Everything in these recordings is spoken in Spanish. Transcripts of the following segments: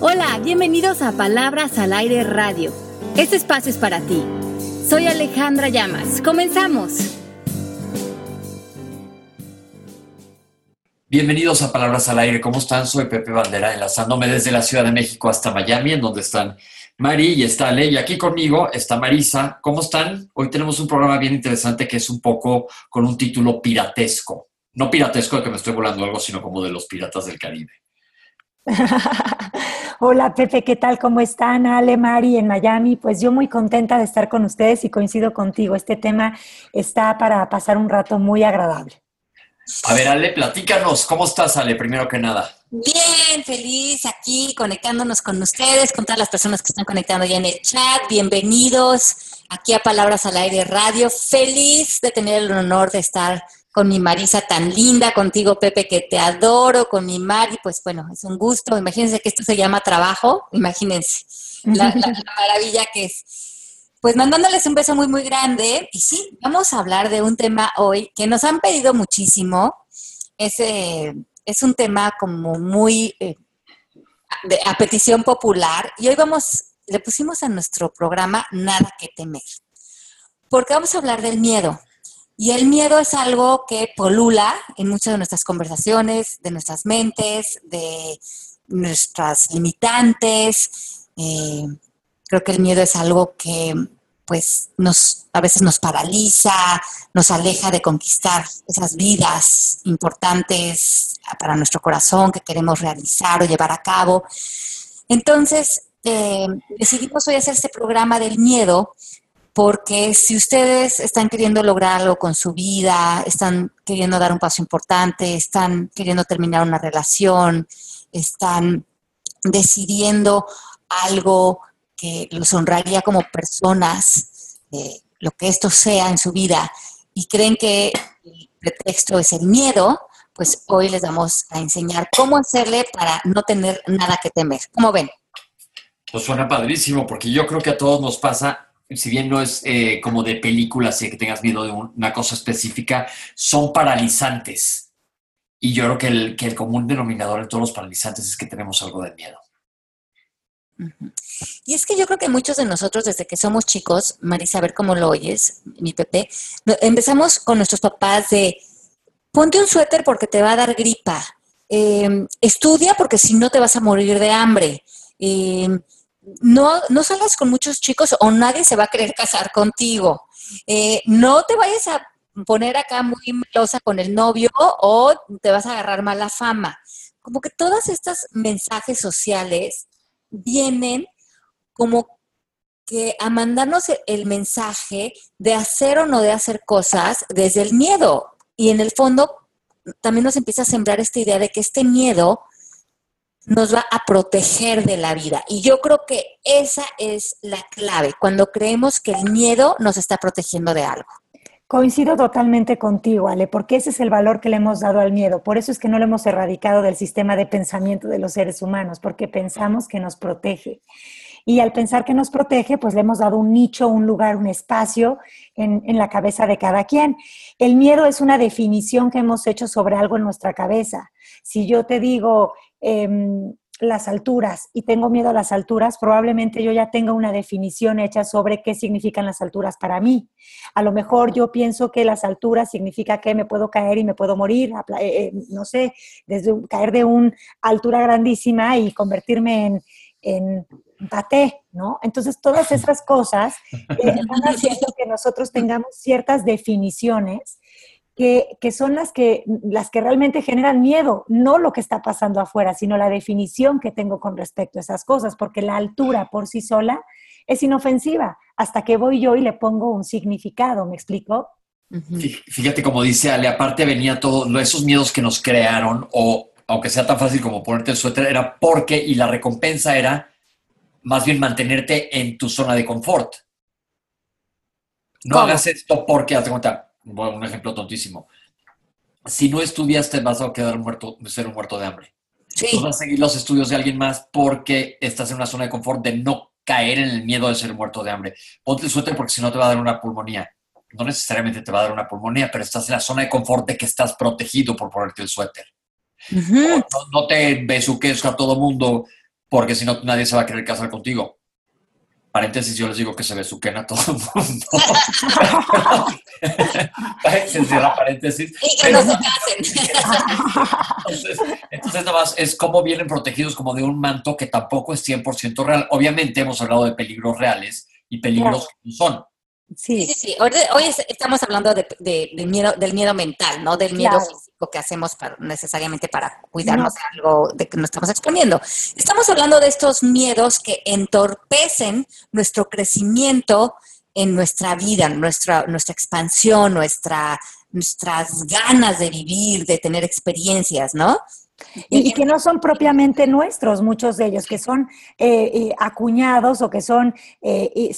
Hola, bienvenidos a Palabras al Aire Radio. Este espacio es para ti. Soy Alejandra Llamas. Comenzamos. Bienvenidos a Palabras al Aire. ¿Cómo están? Soy Pepe Bandera, enlazándome desde la Ciudad de México hasta Miami, en donde están Mari y está Ale. Y aquí conmigo está Marisa. ¿Cómo están? Hoy tenemos un programa bien interesante que es un poco con un título piratesco. No piratesco de que me estoy volando algo, sino como de los piratas del Caribe. Hola Pepe, ¿qué tal? ¿Cómo están? Ale, Mari en Miami. Pues yo muy contenta de estar con ustedes y coincido contigo. Este tema está para pasar un rato muy agradable. A ver, Ale, platícanos. ¿Cómo estás, Ale, primero que nada? Bien, feliz aquí conectándonos con ustedes, con todas las personas que están conectando ya en el chat. Bienvenidos aquí a Palabras al Aire Radio. Feliz de tener el honor de estar con mi Marisa tan linda, contigo Pepe que te adoro, con mi Mari, pues bueno, es un gusto. Imagínense que esto se llama trabajo, imagínense la, la maravilla que es. Pues mandándoles un beso muy, muy grande. Y sí, vamos a hablar de un tema hoy que nos han pedido muchísimo. Es, es un tema como muy eh, de, a petición popular. Y hoy vamos, le pusimos a nuestro programa Nada que temer. Porque vamos a hablar del miedo. Y el miedo es algo que polula en muchas de nuestras conversaciones, de nuestras mentes, de nuestras limitantes. Eh, Creo que el miedo es algo que pues nos a veces nos paraliza, nos aleja de conquistar esas vidas importantes para nuestro corazón que queremos realizar o llevar a cabo. Entonces, eh, decidimos hoy hacer este programa del miedo porque si ustedes están queriendo lograr algo con su vida, están queriendo dar un paso importante, están queriendo terminar una relación, están decidiendo algo que los honraría como personas, eh, lo que esto sea en su vida, y creen que el pretexto es el miedo, pues hoy les vamos a enseñar cómo hacerle para no tener nada que temer. ¿Cómo ven? Pues suena padrísimo, porque yo creo que a todos nos pasa, si bien no es eh, como de película, si que tengas miedo de una cosa específica, son paralizantes. Y yo creo que el, que el común denominador en todos los paralizantes es que tenemos algo de miedo. Y es que yo creo que muchos de nosotros, desde que somos chicos, Marisa, a ver cómo lo oyes, mi Pepe, empezamos con nuestros papás de ponte un suéter porque te va a dar gripa, em, estudia porque si no te vas a morir de hambre, em, no, no salgas con muchos chicos o nadie se va a querer casar contigo, eh, no te vayas a poner acá muy melosa con el novio o te vas a agarrar mala fama. Como que todos estos mensajes sociales vienen como que a mandarnos el mensaje de hacer o no de hacer cosas desde el miedo. Y en el fondo también nos empieza a sembrar esta idea de que este miedo nos va a proteger de la vida. Y yo creo que esa es la clave, cuando creemos que el miedo nos está protegiendo de algo. Coincido totalmente contigo, Ale, porque ese es el valor que le hemos dado al miedo. Por eso es que no lo hemos erradicado del sistema de pensamiento de los seres humanos, porque pensamos que nos protege. Y al pensar que nos protege, pues le hemos dado un nicho, un lugar, un espacio en, en, la cabeza de cada quien. El miedo es una definición que hemos hecho sobre algo en nuestra cabeza. Si yo te digo, eh, las alturas y tengo miedo a las alturas, probablemente yo ya tenga una definición hecha sobre qué significan las alturas para mí. A lo mejor yo pienso que las alturas significa que me puedo caer y me puedo morir, eh, eh, no sé, desde caer de una altura grandísima y convertirme en, en paté, ¿no? Entonces todas esas cosas eh, van haciendo que nosotros tengamos ciertas definiciones que, son las que, las que realmente generan miedo, no lo que está pasando afuera, sino la definición que tengo con respecto a esas cosas, porque la altura por sí sola es inofensiva, hasta que voy yo y le pongo un significado, ¿me explico? Fíjate como dice Ale, aparte venía todos esos miedos que nos crearon, o aunque sea tan fácil como ponerte el suéter, era porque, y la recompensa era más bien mantenerte en tu zona de confort. No hagas esto porque, hazte cuenta, un ejemplo tontísimo. Si no estudias, te vas a quedar muerto, ser un muerto de hambre. Sí. vas a seguir los estudios de alguien más porque estás en una zona de confort de no caer en el miedo de ser muerto de hambre. Ponte el suéter porque si no te va a dar una pulmonía. No necesariamente te va a dar una pulmonía, pero estás en la zona de confort de que estás protegido por ponerte el suéter. no, no, te besuques a todo mundo porque si no nadie se va a querer casar contigo. Paréntesis, yo les digo que se besuquen a todo el mundo. se cierra paréntesis. Y que no se casen. entonces, entonces, nada más es cómo vienen protegidos como de un manto que tampoco es 100% real. Obviamente hemos hablado de peligros reales y peligros que no son. Sí, sí, sí. Hoy, estamos hablando de, miedo, del miedo mental, ¿no? Del miedo físico que hacemos para, necesariamente para cuidarnos de algo de que nos estamos exponiendo. Estamos hablando de estos miedos que entorpecen nuestro crecimiento en nuestra vida, nuestra, nuestra expansión, nuestra, nuestras ganas de vivir, de tener experiencias, ¿no? Y, que no son propiamente nuestros, muchos de ellos, que son eh, eh, acuñados o que son, eh,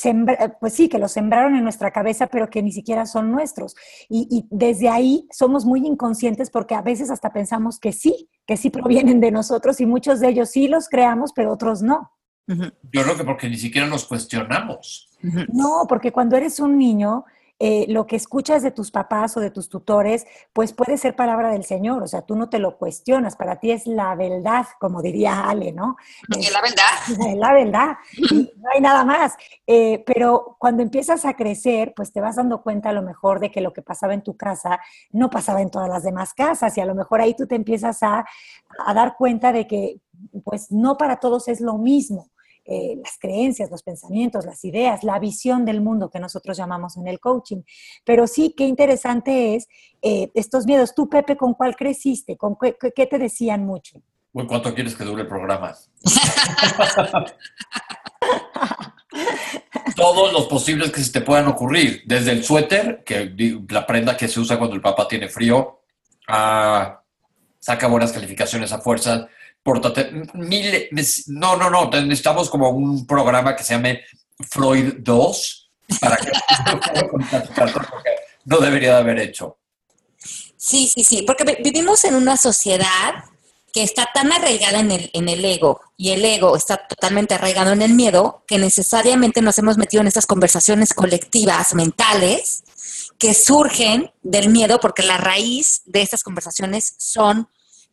pues sí, que los sembraron en nuestra cabeza, pero que ni siquiera son nuestros. Y, desde ahí somos muy inconscientes porque a veces hasta pensamos que sí, que sí provienen de nosotros y muchos de ellos sí los creamos, pero otros no. Yo creo que porque ni siquiera los cuestionamos. No, porque cuando eres un niño, eh, lo que escuchas de tus papás o de tus tutores, pues puede ser palabra del Señor, o sea, tú no te lo cuestionas, para ti es la verdad, como diría Ale, ¿no? Es la verdad. Es la verdad, no hay nada más. Eh, pero cuando empiezas a crecer, pues te vas dando cuenta a lo mejor de que lo que pasaba en tu casa no pasaba en todas las demás casas y a lo mejor ahí tú te empiezas a, a dar cuenta de que pues no para todos es lo mismo. Eh, las creencias, los pensamientos, las ideas, la visión del mundo que nosotros llamamos en el coaching. Pero sí, qué interesante es eh, estos miedos. Tú, Pepe, ¿con cuál creciste? ¿Con qué, te decían mucho? ¿Cuánto quieres que dure el programa? Todos los posibles que se te puedan ocurrir, desde el suéter, que la prenda que se usa cuando el papá tiene frío, a saca buenas calificaciones a fuerza, pórtate. Mil, no, no, no, necesitamos como un programa que se llame Freud 2 para que no debería de haber hecho. Sí, sí, sí, porque vivimos en una sociedad que está tan arraigada en el, en el ego y el ego está totalmente arraigado en el miedo que necesariamente nos hemos metido en estas conversaciones colectivas mentales que surgen del miedo porque la raíz de estas conversaciones son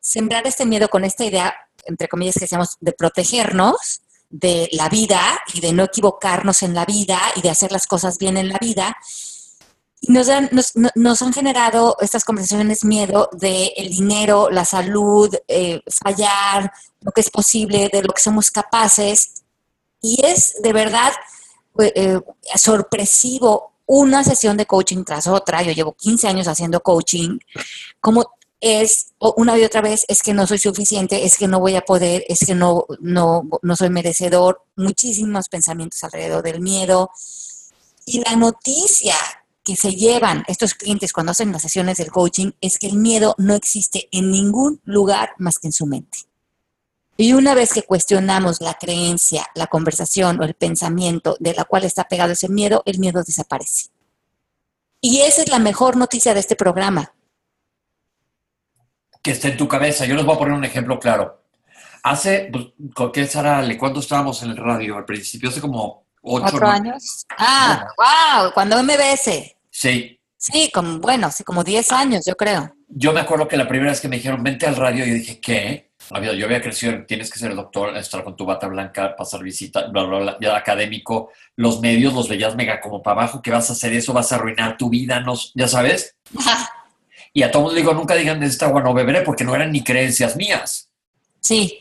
sembrar este miedo con esta idea, entre comillas, que decíamos, de protegernos de la vida y de no equivocarnos en la vida y de hacer las cosas bien en la vida. Y nos, nos, han generado estas conversaciones miedo de el dinero, la salud, eh, fallar, lo que es posible, de lo que somos capaces. Y es de verdad eh, eh, sorpresivo una sesión de coaching tras otra. Yo llevo 15 años haciendo coaching, como es una y otra vez es que no soy suficiente, es que no voy a poder, es que no, no, no soy merecedor, muchísimos pensamientos alrededor del miedo. Y la noticia que se llevan estos clientes cuando hacen las sesiones del coaching es que el miedo no existe en ningún lugar más que en su mente. Y una vez que cuestionamos la creencia, la conversación o el pensamiento de la cual está pegado ese miedo, el miedo desaparece. Y esa es la mejor noticia de este programa, que esté en tu cabeza. Yo les voy a poner un ejemplo claro. Hace, pues, ¿qué Sara? ¿Cuándo estábamos en el radio? Al principio, hace como ocho ¿Cuatro años. Ah, wow, cuando MBS. Sí. Sí, como, bueno, sí, como diez años, yo creo. Yo me acuerdo que la primera vez que me dijeron, vente al radio, yo dije, ¿qué? Yo había crecido, tienes que ser doctor, estar con tu bata blanca, pasar visita, bla, bla, bla, ya académico. Los medios los veías mega como para abajo, que vas a hacer eso, vas a arruinar tu vida, no, ya sabes. Y a todos les digo, nunca digan de esta agua no beberé, porque no eran ni creencias mías. Sí.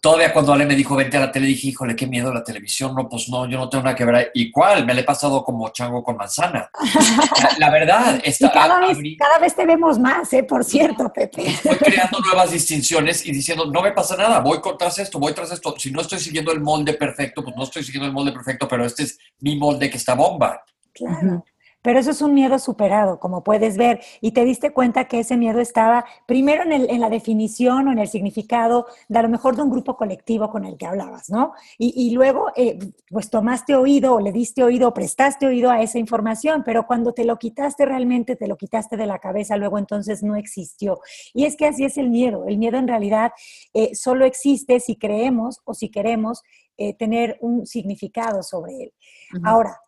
Todavía cuando Ale me dijo, vente a la tele, dije, híjole, qué miedo la televisión. No, pues no, yo no tengo nada que ver. ¿Y cuál? Me le he pasado como chango con manzana. la, verdad, está, cada, vez, cada vez te vemos más, ¿eh? Por cierto, Pepe. Estoy creando nuevas distinciones y diciendo, no me pasa nada, voy tras esto, voy tras esto. Si no estoy siguiendo el molde perfecto, pues no estoy siguiendo el molde perfecto, pero este es mi molde que está bomba. Claro. Pero eso es un miedo superado, como puedes ver, y te diste cuenta que ese miedo estaba primero en, la definición o en el significado de a lo mejor de un grupo colectivo con el que hablabas, ¿no? Y, luego, eh, pues tomaste oído o le diste oído o prestaste oído a esa información, pero cuando te lo quitaste realmente, te lo quitaste de la cabeza, luego entonces no existió. Y es que así es el miedo. El miedo en realidad eh, solo existe si creemos o si queremos eh, tener un significado sobre él. Ahora,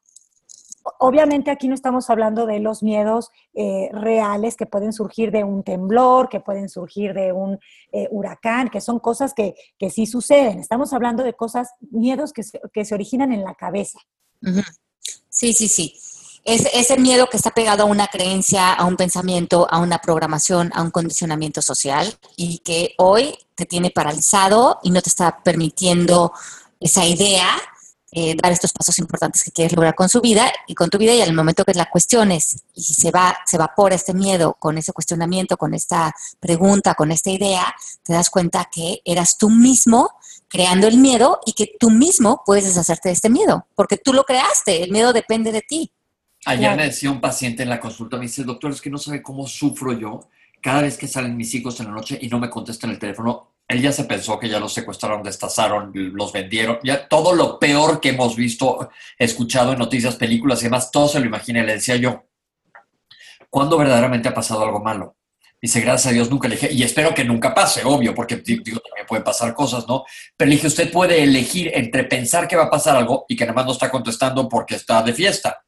obviamente aquí no estamos hablando de los miedos eh, reales que pueden surgir de un temblor, que pueden surgir de un eh, huracán, que son cosas que, que, sí suceden. Estamos hablando de cosas, miedos que se, que se originan en la cabeza. Sí, sí, sí. Es ese miedo que está pegado a una creencia, a un pensamiento, a una programación, a un condicionamiento social y que hoy te tiene paralizado y no te está permitiendo esa idea eh, dar estos pasos importantes que quieres lograr con su vida y con tu vida y al momento que la cuestiones y se va, se evapora este miedo con ese cuestionamiento, con esta pregunta, con esta idea, te das cuenta que eras tú mismo creando el miedo y que tú mismo puedes deshacerte de este miedo, porque tú lo creaste, el miedo depende de ti. Ayer me decía un paciente en la consulta, me dice, doctor, es que no sabe cómo sufro yo cada vez que salen mis hijos en la noche y no me contestan el teléfono él ya se pensó que ya los secuestraron, destazaron, los vendieron, ya todo lo peor que hemos visto, escuchado en noticias, películas y demás, todo se lo imagina. Le decía yo, ¿cuándo verdaderamente ha pasado algo malo? Dice, gracias a Dios nunca le dije, y espero que nunca pase, obvio, porque digo, también pueden pasar cosas, ¿no? Pero le dije, usted puede elegir entre pensar que va a pasar algo y que nada más no está contestando porque está de fiesta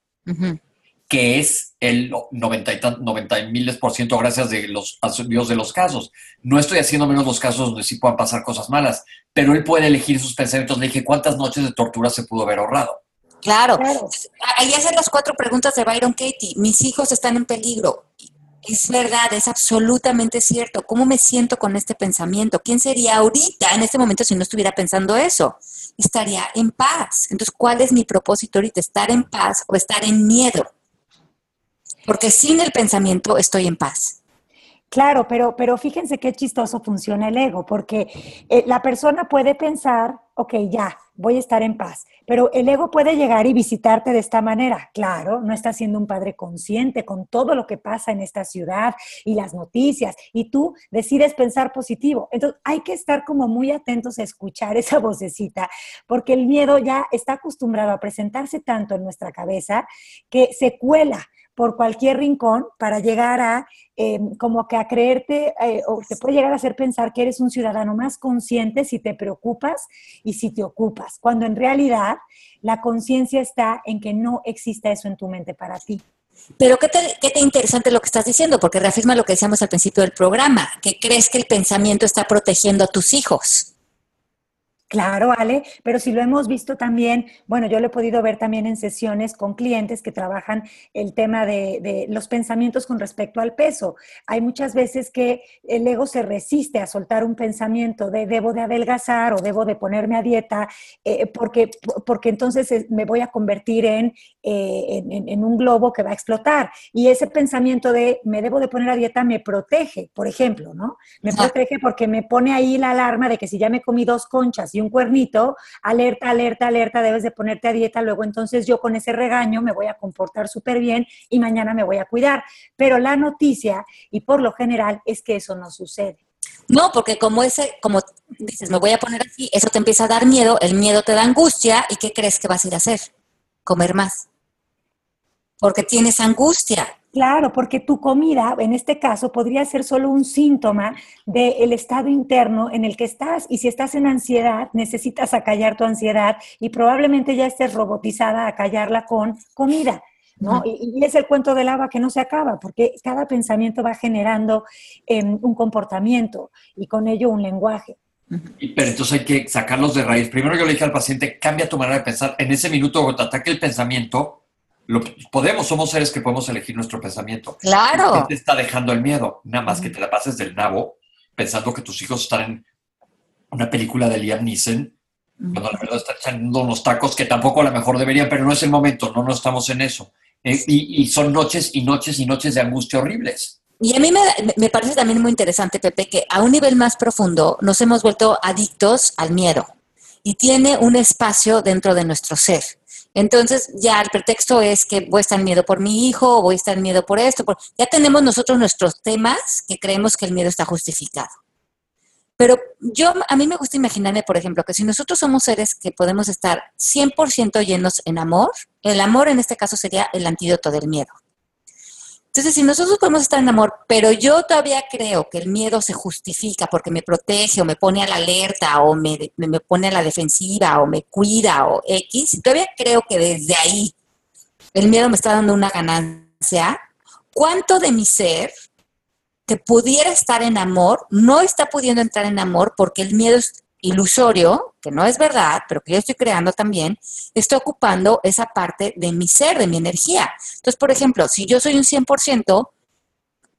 que es el 90 y, 90 miles por ciento gracias de los Dios de los casos. No estoy haciendo menos los casos donde sí puedan pasar cosas malas, pero él puede elegir sus pensamientos. Le dije, ¿cuántas noches de tortura se pudo haber ahorrado? Claro. Ahí hacen las cuatro preguntas de Byron Katie. Mis hijos están en peligro. Es verdad, es absolutamente cierto. ¿Cómo me siento con este pensamiento? ¿Quién sería ahorita, en este momento, si no estuviera pensando eso? Estaría en paz. Entonces, ¿cuál es mi propósito ahorita? ¿Estar en paz o estar en miedo? Porque sin el pensamiento estoy en paz. Claro, pero, pero fíjense qué chistoso funciona el ego, porque eh, la persona puede pensar, ok, ya, voy a estar en paz, pero el ego puede llegar y visitarte de esta manera. Claro, no estás siendo un padre consciente con todo lo que pasa en esta ciudad y las noticias, y tú decides pensar positivo. Entonces, hay que estar como muy atentos a escuchar esa vocecita, porque el miedo ya está acostumbrado a presentarse tanto en nuestra cabeza que se cuela por cualquier rincón para llegar a em, como que a creerte eh, o te puede llegar a hacer pensar que eres un ciudadano más consciente si te preocupas y si te ocupas, cuando en realidad la conciencia está en que no exista eso en tu mente para ti. Pero qué qué te interesante lo que estás diciendo, porque reafirma lo que decíamos al principio del programa, que crees que el pensamiento está protegiendo a tus hijos. Claro, Ale, pero si lo hemos visto también, bueno, yo lo he podido ver también en sesiones con clientes que trabajan el tema de, los pensamientos con respecto al peso. Hay muchas veces que el ego se resiste a soltar un pensamiento de debo de adelgazar o debo de ponerme a dieta eh, porque, porque entonces eh, me voy a convertir en, eh, en, un globo que va a explotar. Y ese pensamiento de me debo de poner a dieta me protege, por ejemplo, ¿no? Me protege porque me pone ahí la alarma de que si ya me comí dos conchas y un cuernito, alerta, alerta, alerta, debes de ponerte a dieta, luego entonces yo con ese regaño me voy a comportar súper bien y mañana me voy a cuidar. Pero la noticia, y por lo general, es que eso no sucede. No, porque como ese, como dices, me voy a poner así, eso te empieza a dar miedo, el miedo te da angustia, ¿y qué crees que vas a ir a hacer? Comer más. Porque tienes angustia. Claro, porque tu comida, en este caso, podría ser solo un síntoma del estado interno en el que estás. Y si estás en ansiedad, necesitas acallar tu ansiedad y probablemente ya estés robotizada a callarla con comida. ¿no? Y, es el cuento del agua que no se acaba, porque cada pensamiento va generando em, un comportamiento y con ello un lenguaje. Pero entonces hay que sacarlos de raíz. Primero yo le dije al paciente, cambia tu manera de pensar. En ese minuto cuando te ataque el pensamiento, lo, podemos, somos seres que podemos elegir nuestro pensamiento. Claro. ¿Qué te está dejando el miedo? Nada más que te la pases del nabo pensando que tus hijos están en una película de Liam Neeson, cuando la verdad están echando unos tacos que tampoco a lo mejor deberían, pero no es el momento, no, no estamos en eso. Eh, y, son noches y noches y noches de angustia horribles. Y a mí me, me, parece también muy interesante, Pepe, que a un nivel más profundo nos hemos vuelto adictos al miedo y tiene un espacio dentro de nuestro ser. Entonces, ya el pretexto es que voy a estar miedo por mi hijo, o voy a estar miedo por esto. Ya tenemos nosotros nuestros temas que creemos que el miedo está justificado. Pero yo, a mí me gusta imaginarme, por ejemplo, que si nosotros somos seres que podemos estar 100% llenos en amor, el amor en este caso sería el antídoto del miedo. Entonces, si nosotros podemos estar en amor, pero yo todavía creo que el miedo se justifica porque me protege o me pone a la alerta o me, pone a la defensiva o me cuida o X, todavía creo que desde ahí el miedo me está dando una ganancia, ¿cuánto de mi ser que pudiera estar en amor no está pudiendo entrar en amor porque el miedo es ilusorio, que no es verdad, pero que yo estoy creando también, está ocupando esa parte de mi ser, de mi energía. Entonces, por ejemplo, si yo soy un 100%,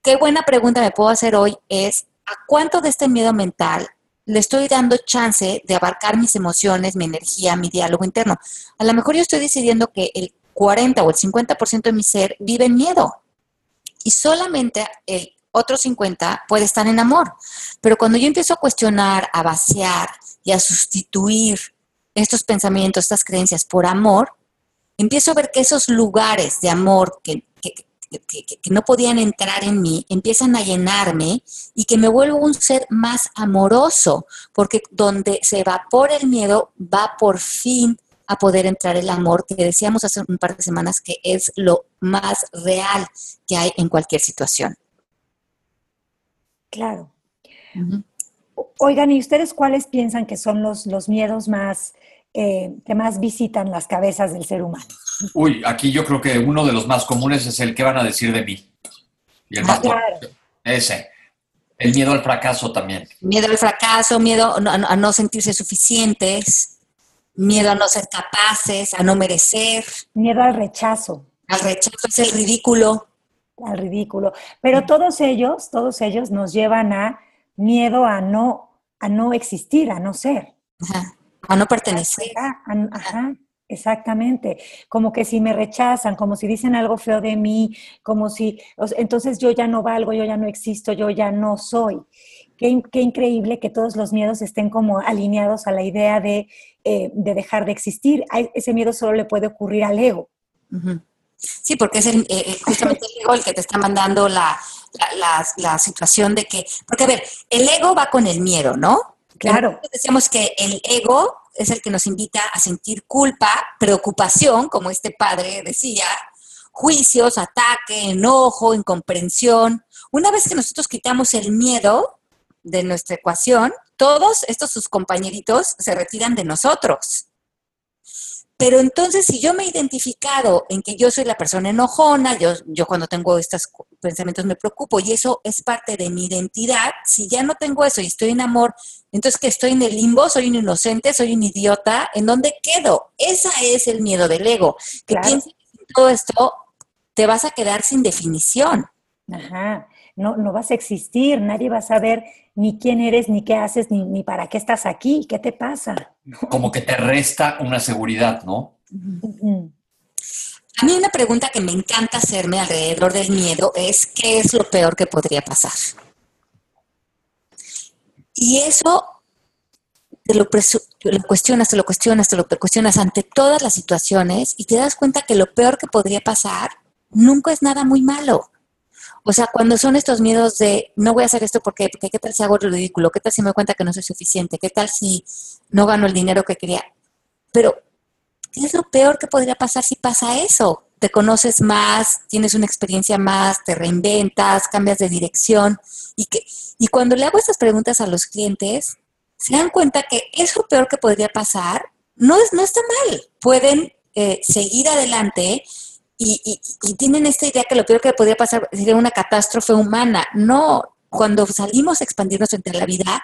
qué buena pregunta me puedo hacer hoy es, ¿a cuánto de este miedo mental le estoy dando chance de abarcar mis emociones, mi energía, mi diálogo interno? A lo mejor yo estoy decidiendo que el 40 o el 50% de mi ser vive en miedo y solamente el otro 50 puede estar en amor. Pero cuando yo empiezo a cuestionar, a vaciar y a sustituir estos pensamientos, estas creencias por amor, empiezo a ver que esos lugares de amor que, no podían entrar en mí empiezan a llenarme y que me vuelvo un ser más amoroso, porque donde se evapora el miedo va por fin a poder entrar el amor, que decíamos hace un par de semanas que es lo más real que hay en cualquier situación. Claro. Oigan, ¿y ustedes cuáles piensan que son los, los miedos más eh, que más visitan las cabezas del ser humano? Uy, aquí yo creo que uno de los más comunes es el que van a decir de mí. Y el ah, claro. Ese. El miedo al fracaso también. Miedo al fracaso, miedo a no sentirse suficientes, miedo a no ser capaces, a no merecer. Miedo al rechazo. Al rechazo es el ridículo al ridículo. Pero todos ellos, todos ellos nos llevan a miedo a no, a no existir, a no ser. A no pertenecer. Ajá, exactamente. Como que si me rechazan, como si dicen algo feo de mí, como si, entonces yo ya no valgo, yo ya no existo, yo ya no soy. Qué, qué increíble que todos los miedos estén como alineados a la idea de, eh, de dejar de existir. ese miedo solo le puede ocurrir al ego. Sí, porque es el, eh, justamente el ego el que te está mandando la, la, situación de que, porque a ver, el ego va con el miedo, ¿no? Claro. decíamos que el ego es el que nos invita a sentir culpa, preocupación, como este padre decía, juicios, ataque, enojo, incomprensión. Una vez que nosotros quitamos el miedo de nuestra ecuación, todos estos sus compañeritos se retiran de nosotros. Pero entonces, si yo me he identificado en que yo soy la persona enojona, yo, yo cuando tengo estos pensamientos me preocupo y eso es parte de mi identidad, si ya no tengo eso y estoy en amor, entonces que estoy en el limbo, soy un inocente, soy un idiota, ¿en dónde quedo? Ese es el miedo del ego, que pienses que todo esto te vas a quedar sin definición. Ajá no, no vas a existir, nadie va a saber ni quién eres, ni qué haces, ni, para qué estás aquí, qué te pasa. Como que te resta una seguridad, ¿no? A mí una pregunta que me encanta hacerme alrededor del miedo es ¿qué es lo peor que podría pasar? Y eso te lo, lo, cuestionas, te lo cuestionas, te lo cuestionas ante todas las situaciones y te das cuenta que lo peor que podría pasar nunca es nada muy malo. O sea, cuando son estos miedos de no voy a hacer esto porque, porque qué tal si hago lo ridículo, qué tal si me doy cuenta que no soy suficiente, qué tal si no gano el dinero que quería. Pero, ¿qué es lo peor que podría pasar si pasa eso? Te conoces más, tienes una experiencia más, te reinventas, cambias de dirección. Y, que, y cuando le hago estas preguntas a los clientes, se dan cuenta que eso peor que podría pasar no, es, no está mal. Pueden eh, seguir adelante y, tienen esta idea que lo peor que podría pasar sería una catástrofe humana. No, cuando salimos a expandirnos entre la vida,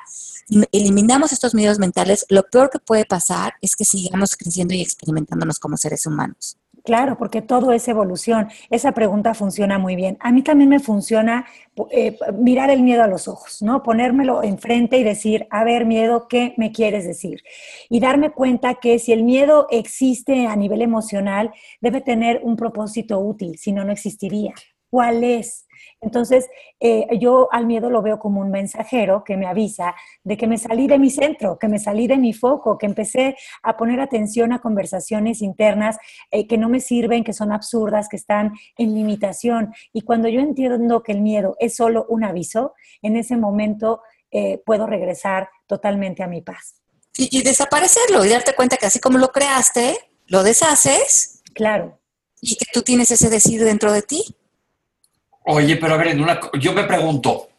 eliminamos estos miedos mentales, lo peor que puede pasar es que sigamos creciendo y experimentándonos como seres humanos. Claro, porque todo es evolución. Esa pregunta funciona muy bien. A mí también me funciona eh, mirar el miedo a los ojos, ¿no? Ponérmelo enfrente y decir, a ver, miedo, ¿qué me quieres decir? Y darme cuenta que si el miedo existe a nivel emocional, debe tener un propósito útil, si no, no existiría. ¿Cuál es? Entonces, eh, yo al miedo lo veo como un mensajero que me avisa de que me salí de mi centro, que me salí de mi foco, que empecé a poner atención a conversaciones internas eh, que no me sirven, que son absurdas, que están en limitación. Y cuando yo entiendo que el miedo es solo un aviso, en ese momento eh, puedo regresar totalmente a mi paz. Y, y desaparecerlo y darte cuenta que así como lo creaste, lo deshaces. Claro. Y que tú tienes ese decir dentro de ti. Oye, pero a ver, yo me pregunto,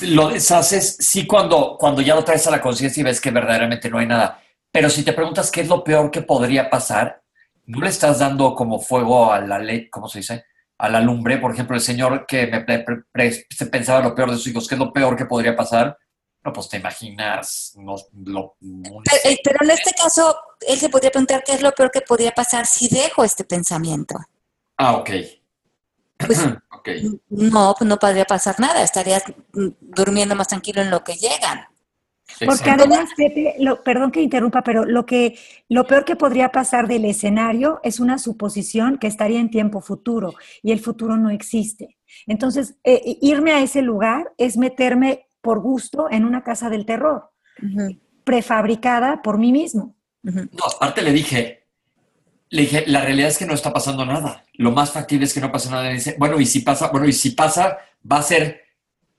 lo deshaces sí cuando, cuando ya lo traes a la conciencia y ves que verdaderamente no hay nada, pero si te preguntas qué es lo peor que podría pasar, no le estás dando como fuego a la ley, ¿cómo se dice? A la lumbre. Por ejemplo, el señor que me se pensaba lo peor de sus hijos, ¿qué es lo peor que podría pasar? No, pues te imaginas. No, lo, pero, eh, pero, en este caso, él se podría preguntar qué es lo peor que podría pasar si dejo este pensamiento. Ah, ok. Pues, No, pues no podría pasar nada. Estarías durmiendo más tranquilo en lo que llegan. Porque además, Pepe, perdón que interrumpa, pero lo que lo peor que podría pasar del escenario es una suposición que estaría en tiempo futuro y el futuro no existe. Entonces, eh, irme a ese lugar es meterme por gusto en una casa del terror, prefabricada por mí mismo. No, aparte le dije, le dije, la realidad es que no está pasando nada. Lo más factible es que no pase nada. Y dice, bueno, y si pasa, bueno, y si pasa, va a ser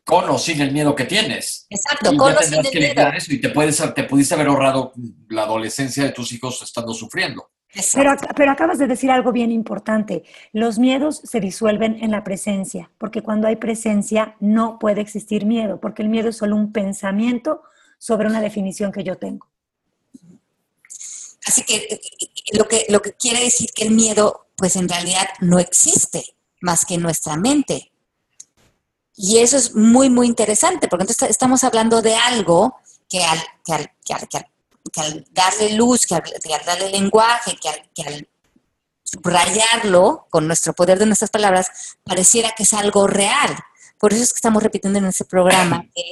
con o sin el miedo que tienes. Exacto, con o sin el miedo. Eso y te, puedes, te pudiste haber ahorrado la adolescencia de tus hijos estando sufriendo. Pero, pero, acabas de decir algo bien importante. Los miedos se disuelven en la presencia, porque cuando hay presencia no puede existir miedo, porque el miedo es solo un pensamiento sobre una definición que yo tengo. Así que lo que, lo que quiere decir que el miedo, pues en realidad no existe más que en nuestra mente. Y eso es muy, muy interesante, porque entonces estamos hablando de algo que al, que al, que al, darle luz, que al, darle lenguaje, que al, que al subrayarlo con nuestro poder de nuestras palabras, pareciera que es algo real. Por eso es que estamos repitiendo en este programa que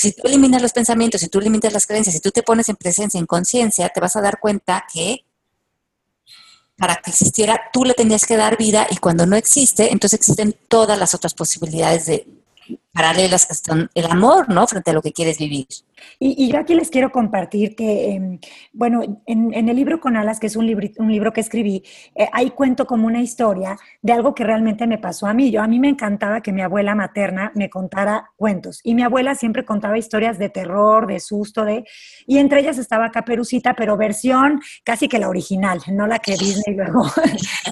si tú eliminas los pensamientos, si tú eliminas las creencias, si tú te pones en presencia, en conciencia, te vas a dar cuenta que para que existiera, tú le tenías que dar vida y cuando no existe, entonces existen todas las otras posibilidades de paralelas que están el amor, ¿no? Frente a lo que quieres vivir. Y, yo aquí les quiero compartir que, em, bueno, en, el libro Con Alas, que es un, libro, un libro que escribí, eh, ahí cuento como una historia de algo que realmente me pasó a mí. Yo, a mí me encantaba que mi abuela materna me contara cuentos. Y mi abuela siempre contaba historias de terror, de susto, de... Y entre ellas estaba Caperucita, pero versión casi que la original, no la que Disney luego...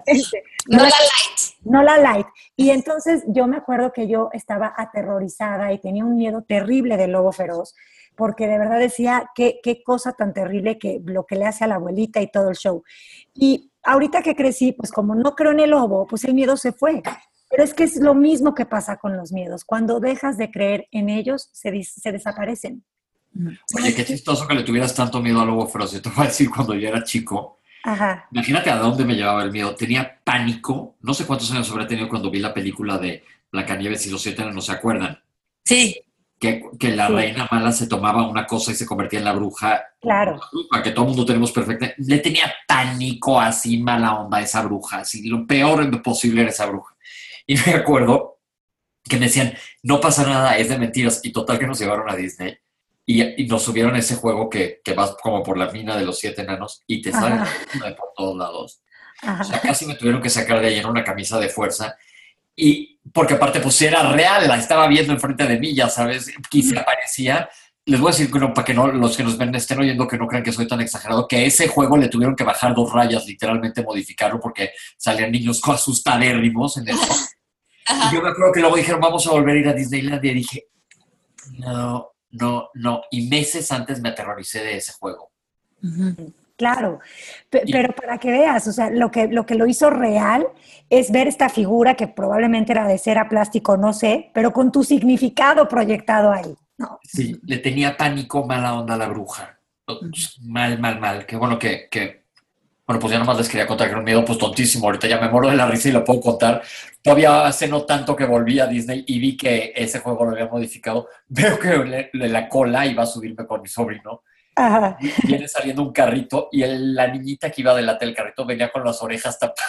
Este, no, la light. No la light. Y entonces yo me acuerdo que yo estaba aterrorizada y tenía un miedo terrible del lobo feroz porque de verdad decía, qué, qué cosa tan terrible que lo que le hace a la abuelita y todo el show. Y ahorita que crecí, pues como no creo en el lobo, pues el miedo se fue. Pero es que es lo mismo que pasa con los miedos. Cuando dejas de creer en ellos, se, se desaparecen. Oye, qué chistoso que le tuvieras tanto miedo al lobo feroz. Yo te voy a decir, cuando yo era chico, Ajá. imagínate a dónde me llevaba el miedo. Tenía pánico. No sé cuántos años habría tenido cuando vi la película de Blancanieves y los siete no se acuerdan. Sí que, la reina mala se tomaba una cosa y se convertía en la bruja. Claro. Para que todo el mundo tenemos perfecta. Le tenía pánico así mala onda a esa bruja. Así lo peor posible era esa bruja. Y me acuerdo que me decían, no pasa nada, es de mentiras. Y total que nos llevaron a Disney y, nos subieron ese juego que, que, vas como por la mina de los siete enanos y te salen por todos lados. O sea, casi me tuvieron que sacar de ahí en una camisa de fuerza y porque aparte, pues era real, la estaba viendo enfrente de mí, ya sabes, quizá aparecía. Les voy a decir, para que no, los que nos ven estén oyendo que no crean que soy tan exagerado, que ese juego le tuvieron que bajar dos rayas, literalmente modificarlo, porque salían niños asustadérrimos en yo me acuerdo que luego dijeron, vamos a volver a ir a Disneyland, y dije, no, no, no. Y meses antes me aterroricé de ese juego. Claro, pero para que veas, o sea, lo que, lo que lo hizo real es ver esta figura que probablemente era de cera, plástico, no sé, pero con tu significado proyectado ahí. ¿no? Sí, le tenía pánico, mala onda a la bruja. Mal, mal, mal. Qué bueno que, que, bueno, pues ya nomás les quería contar que era un miedo pues tontísimo. Ahorita ya me muero de la risa y lo puedo contar. Todavía hace no tanto que volví a Disney y vi que ese juego lo había modificado. Veo que de la cola iba a subirme con mi sobrino Viene saliendo un carrito y la niñita que iba delante del carrito venía con las orejas tapadas.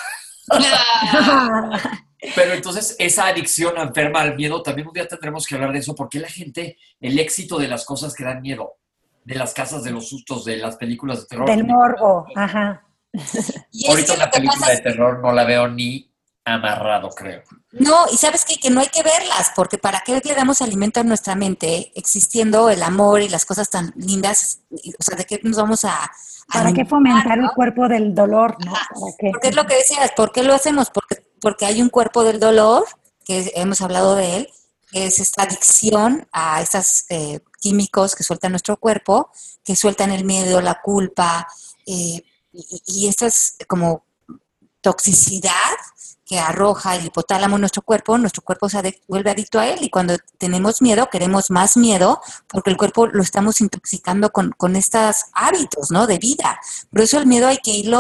Pero entonces esa adicción enferma al miedo, también un día tendremos que hablar de eso, porque la gente, el éxito de las cosas que dan miedo, de las casas de los sustos, de las películas de terror. Del morbo, ajá. Ahorita la película de terror no la veo ni amarrado, creo. No, y sabes que, que no hay que verlas, porque ¿para qué le damos alimento a nuestra mente existiendo el amor y las cosas tan lindas? O sea, ¿de qué nos vamos a... ¿Para qué fomentar el cuerpo del dolor? ¿no? Porque es lo que decías, ¿por qué lo hacemos? Porque, porque hay un cuerpo del dolor, que hemos hablado de él, que es esta adicción a estos eh, químicos que suelta nuestro cuerpo, que sueltan el miedo, la culpa, eh, y, y esta es como toxicidad que arroja el hipotálamo en nuestro cuerpo, nuestro cuerpo se vuelve adicto a él y cuando tenemos miedo queremos más miedo porque el cuerpo lo estamos intoxicando con, con estos hábitos, ¿no? De vida. Por eso el miedo hay que irlo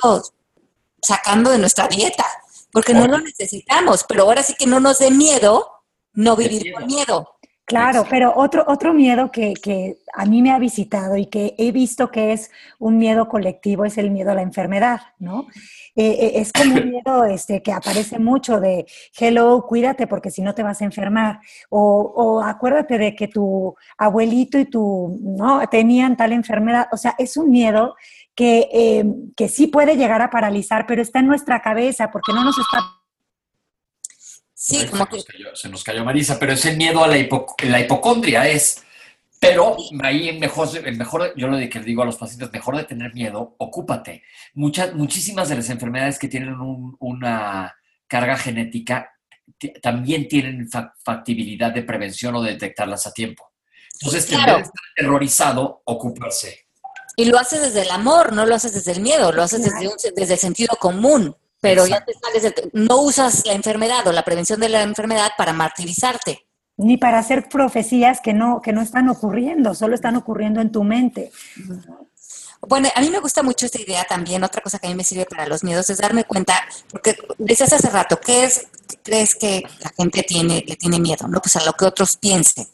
sacando de nuestra dieta, porque no lo necesitamos, pero ahora sí que no nos dé miedo no vivir con miedo. Claro, pero otro, otro miedo que, que, a mí me ha visitado y que he visto que es un miedo colectivo es el miedo a la enfermedad, ¿no? Eh, es como un miedo este, que aparece mucho de, hello, cuídate porque si no te vas a enfermar. O, o acuérdate de que tu abuelito y tu, ¿no? Tenían tal enfermedad. O sea, es un miedo que, eh, que sí puede llegar a paralizar, pero está en nuestra cabeza porque no nos está Sí, como se, nos cayó, se nos cayó Marisa, pero ese miedo a la, la hipocondria es, pero ahí mejor, mejor, yo lo que digo a los pacientes, mejor de tener miedo, ocúpate. Muchas, muchísimas de las enfermedades que tienen una carga genética también tienen factibilidad de prevención o de detectarlas a tiempo. Entonces, claro. en vez de estar aterrorizado, ocuparse. Y lo haces desde el amor, no lo haces desde el miedo, lo haces desde, un, desde el sentido común pero ya te sales no usas la enfermedad o la prevención de la enfermedad para martirizarte. Ni para hacer profecías que no, que no están ocurriendo, solo están ocurriendo en tu mente. Bueno, a mí me gusta mucho esta idea también. Otra cosa que a mí me sirve para los miedos es darme cuenta, porque decías hace rato, ¿qué es, crees que la gente tiene, le tiene miedo? No, pues a lo que otros piensen.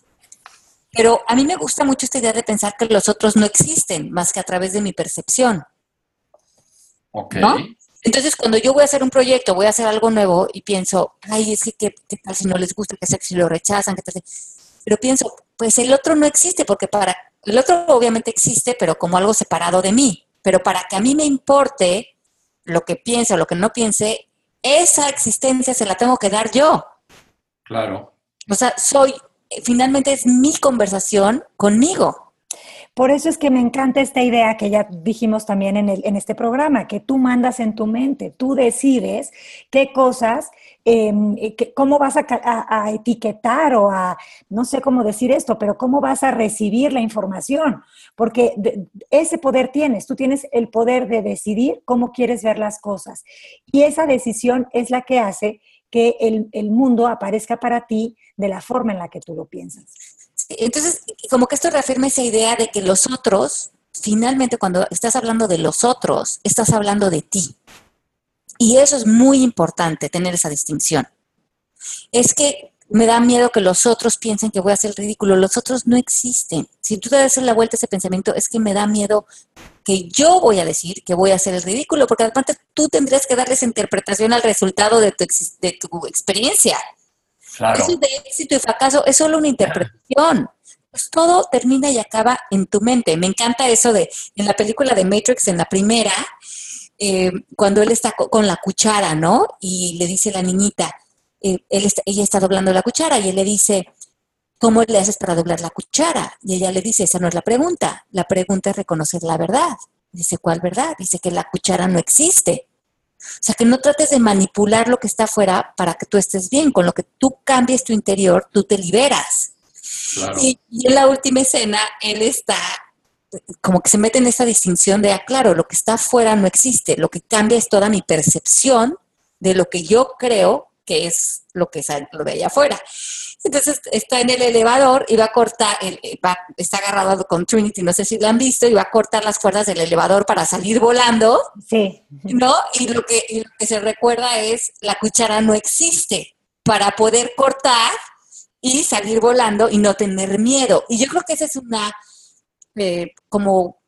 Pero a mí me gusta mucho esta idea de pensar que los otros no existen más que a través de mi percepción. Ok. Entonces, cuando yo voy a hacer un proyecto, voy a hacer algo nuevo y pienso, ay, es que qué, tal si no les gusta, qué tal si lo rechazan, qué tal Pero pienso, pues el otro no existe, porque para el otro obviamente existe, pero como algo separado de mí. Pero para que a mí me importe lo que piense o lo que no piense, esa existencia se la tengo que dar yo. Claro. O sea, soy, finalmente es mi conversación conmigo. Por eso es que me encanta esta idea que ya dijimos también en, el, este programa, que tú mandas en tu mente, tú decides qué cosas, em, cómo vas a, etiquetar o a, no sé cómo decir esto, pero cómo vas a recibir la información, porque ese poder tienes, tú tienes el poder de decidir cómo quieres ver las cosas. Y esa decisión es la que hace que el, el mundo aparezca para ti de la forma en la que tú lo piensas. Entonces, como que esto reafirma esa idea de que los otros, finalmente cuando estás hablando de los otros, estás hablando de ti. Y eso es muy importante, tener esa distinción. Es que me da miedo que los otros piensen que voy a hacer el ridículo. Los otros no existen. Si tú te das la vuelta a ese pensamiento, es que me da miedo que yo voy a decir que voy a hacer el ridículo, porque además tú tendrías que darles interpretación al resultado de tu, de tu experiencia. Eso de éxito y fracaso es solo una interpretación. Pues todo termina y acaba en tu mente. Me encanta eso de, en la película de Matrix, en la primera, eh, cuando él está con la cuchara, ¿no? Y le dice la niñita, eh, él ella está doblando la cuchara y él le dice, ¿cómo le haces para doblar la cuchara? Y ella le dice, esa no es la pregunta, la pregunta es reconocer la verdad. Dice, ¿cuál verdad? Dice que la cuchara no existe. O sea, que no trates de manipular lo que está afuera para que tú estés bien. Con lo que tú cambies tu interior, tú te liberas. Y, en la última escena, él está como que se mete en esa distinción de, ah, claro, lo que está afuera no existe. Lo que cambia es toda mi percepción de lo que yo creo que es lo que es lo de allá afuera. Entonces está en el elevador y va a cortar, está agarrado con Trinity, no sé si lo han visto, y va a cortar las cuerdas del elevador para salir volando. Sí. ¿No? Y lo que, lo que se recuerda es, la cuchara no existe para poder cortar y salir volando y no tener miedo. Y yo creo que esa es una eh, como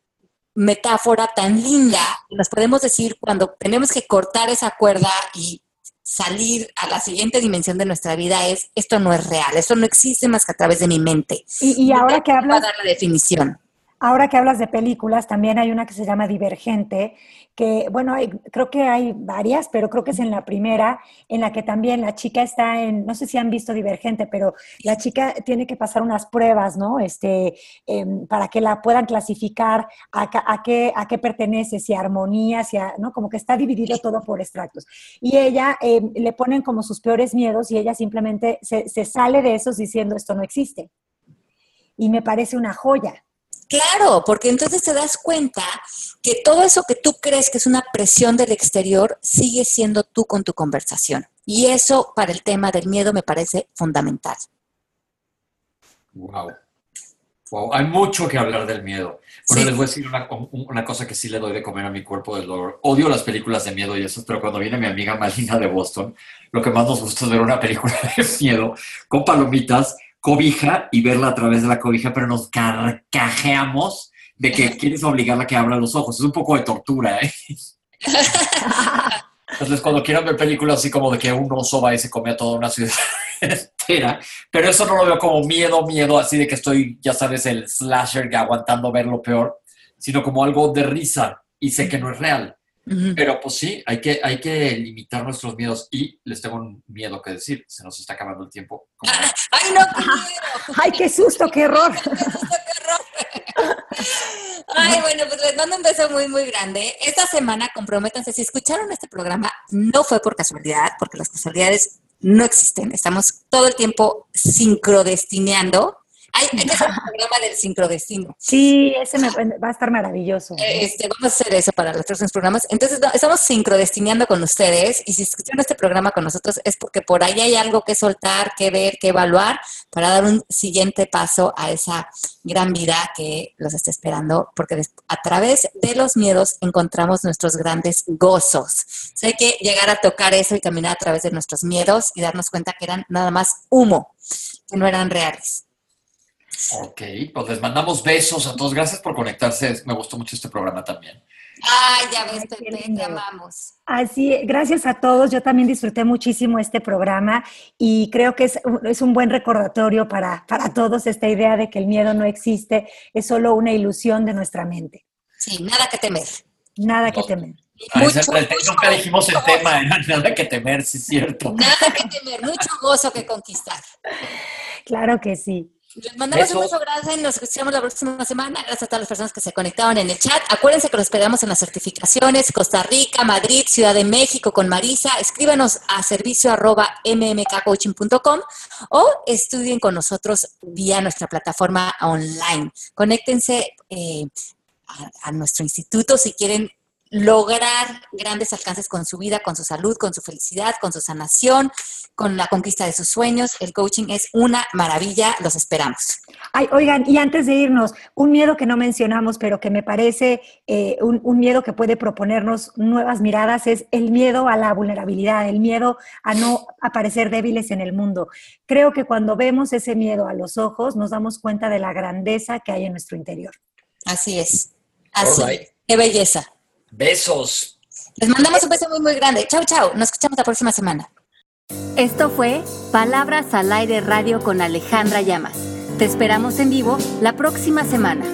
metáfora tan linda, nos podemos decir cuando tenemos que cortar esa cuerda y salir a la siguiente dimensión de nuestra vida es, esto no es real, esto no existe más que a través de mi mente. Y, ahora que hablas... dar la definición. Ahora que hablas de películas, también hay una que se llama Divergente, que, bueno, creo que hay varias, pero creo que es en la primera, en la que también la chica está en, no sé si han visto Divergente, pero la chica tiene que pasar unas pruebas, ¿no? Este, em, para que la puedan clasificar a, qué, a qué pertenece, si a armonía, si a, ¿no? Como que está dividido todo por extractos. Y ella em, le ponen como sus peores miedos y ella simplemente se sale de esos diciendo esto no existe. Y me parece una joya Claro, porque entonces te das cuenta que todo eso que tú crees que es una presión del exterior sigue siendo tú con tu conversación. Y eso para el tema del miedo me parece fundamental. Wow. Wow, hay mucho que hablar del miedo. Bueno, les voy a decir una, cosa que sí le doy de comer a mi cuerpo del dolor. Odio las películas de miedo y eso, pero cuando viene mi amiga Malina de Boston, lo que más nos gusta es ver una película de miedo con palomitas, cobija y verla a través de la cobija, pero nos carcajeamos de que quieres obligarla a que abra los ojos. Es un poco de tortura, ¿eh? Entonces, cuando quieran ver películas así como de que un oso va y se come a toda una ciudad entera, pero eso no lo veo como miedo, miedo, así de que estoy, ya sabes, el slasher aguantando ver lo peor, sino como algo de risa y sé que no es real. Pero pues sí, hay que, hay que limitar nuestros miedos y les tengo un miedo que decir, se nos está acabando el tiempo. ¡Ay, no, qué ¡Ay, qué susto, qué error! Ay, bueno, pues les mando un beso muy, muy grande. Esta semana, comprométanse, si escucharon este programa, no fue por casualidad, porque las casualidades no existen. Estamos todo el tiempo sincrodestineando hay, hay que hacer un programa del sincrodestino. Sí, ese me, va a estar maravilloso. Este, vamos a hacer eso para los próximos programas. Entonces, estamos sincrodestinando con ustedes y si escuchan este programa con nosotros es porque por ahí hay algo que soltar, que ver, que evaluar para dar un siguiente paso a esa gran vida que los está esperando, porque a través de los miedos encontramos nuestros grandes gozos. hay que llegar a tocar eso y caminar a través de nuestros miedos y darnos cuenta que eran nada más humo, que no eran reales. Ok, pues les mandamos besos a todos. Gracias por conectarse. Me gustó mucho este programa también. Ay, ya ves, Pepe, te amamos. Así, gracias a todos. Yo también disfruté muchísimo este programa y creo que es, es un buen recordatorio para, para todos esta idea de que el miedo no existe, es solo una ilusión de nuestra mente. Sí, nada que temer. Nada que temer. nunca dijimos el tema, nada que temer, sí es cierto. Nada que temer, mucho gozo que conquistar. Claro que sí. Les mandamos un beso, gracias y nos escuchamos la próxima semana. Gracias a todas las personas que se conectaron en el chat. Acuérdense que los esperamos en las certificaciones Costa Rica, Madrid, Ciudad de México con Marisa. Escríbanos a servicio arroba mmkcoaching.com o estudien con nosotros vía nuestra plataforma online. Conéctense eh, a, nuestro instituto si quieren lograr grandes alcances con su vida, con su salud, con su felicidad, con su sanación, con la conquista de sus sueños. El coaching es una maravilla, los esperamos. Ay, oigan, y antes de irnos, un miedo que no mencionamos, pero que me parece eh, un, miedo que puede proponernos nuevas miradas es el miedo a la vulnerabilidad, el miedo a no aparecer débiles en el mundo. Creo que cuando vemos ese miedo a los ojos, nos damos cuenta de la grandeza que hay en nuestro interior. Así es. Así. Qué belleza. Besos. Les mandamos un beso muy, muy grande. Chao, chao. Nos escuchamos la próxima semana. Esto fue Palabras al Aire Radio con Alejandra Llamas. Te esperamos en vivo la próxima semana.